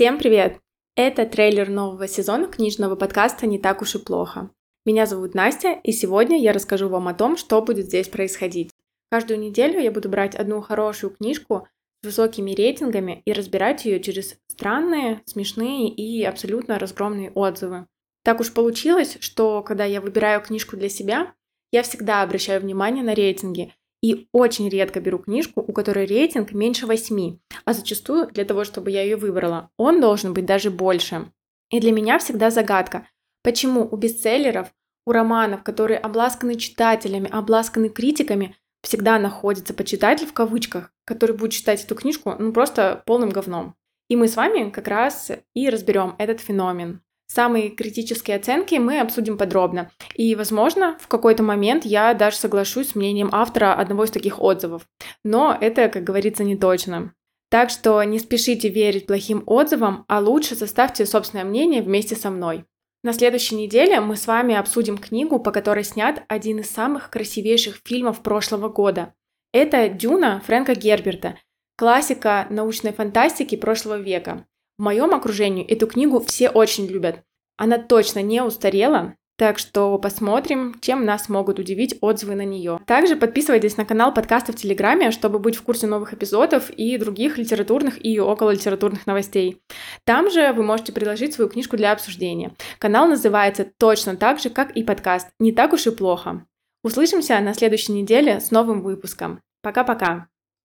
Всем привет! Это трейлер нового сезона книжного подкаста «Не так уж и плохо». Меня зовут Настя, и сегодня я расскажу вам о том, что будет здесь происходить. Каждую неделю я буду брать одну хорошую книжку с высокими рейтингами и разбирать ее через странные, смешные и абсолютно разгромные отзывы. Так уж получилось, что когда я выбираю книжку для себя, я всегда обращаю внимание на рейтинги и очень редко беру книжку, у которой рейтинг меньше 8, а зачастую для того, чтобы я ее выбрала, он должен быть даже больше. И для меня всегда загадка, почему у бестселлеров, у романов, которые обласканы читателями, обласканы критиками, всегда находится почитатель в кавычках, который будет читать эту книжку ну просто полным говном. И мы с вами как раз и разберем этот феномен. Самые критические оценки мы обсудим подробно. И, возможно, в какой-то момент я даже соглашусь с мнением автора одного из таких отзывов. Но это, как говорится, не точно. Так что не спешите верить плохим отзывам, а лучше составьте собственное мнение вместе со мной. На следующей неделе мы с вами обсудим книгу, по которой снят один из самых красивейших фильмов прошлого года. Это «Дюна» Фрэнка Герберта, классика научной фантастики прошлого века. В моем окружении эту книгу все очень любят. Она точно не устарела, так что посмотрим, чем нас могут удивить отзывы на нее. Также подписывайтесь на канал подкаста в Телеграме, чтобы быть в курсе новых эпизодов и других литературных и около литературных новостей. Там же вы можете предложить свою книжку для обсуждения. Канал называется точно так же, как и подкаст «Не так уж и плохо». Услышимся на следующей неделе с новым выпуском. Пока-пока!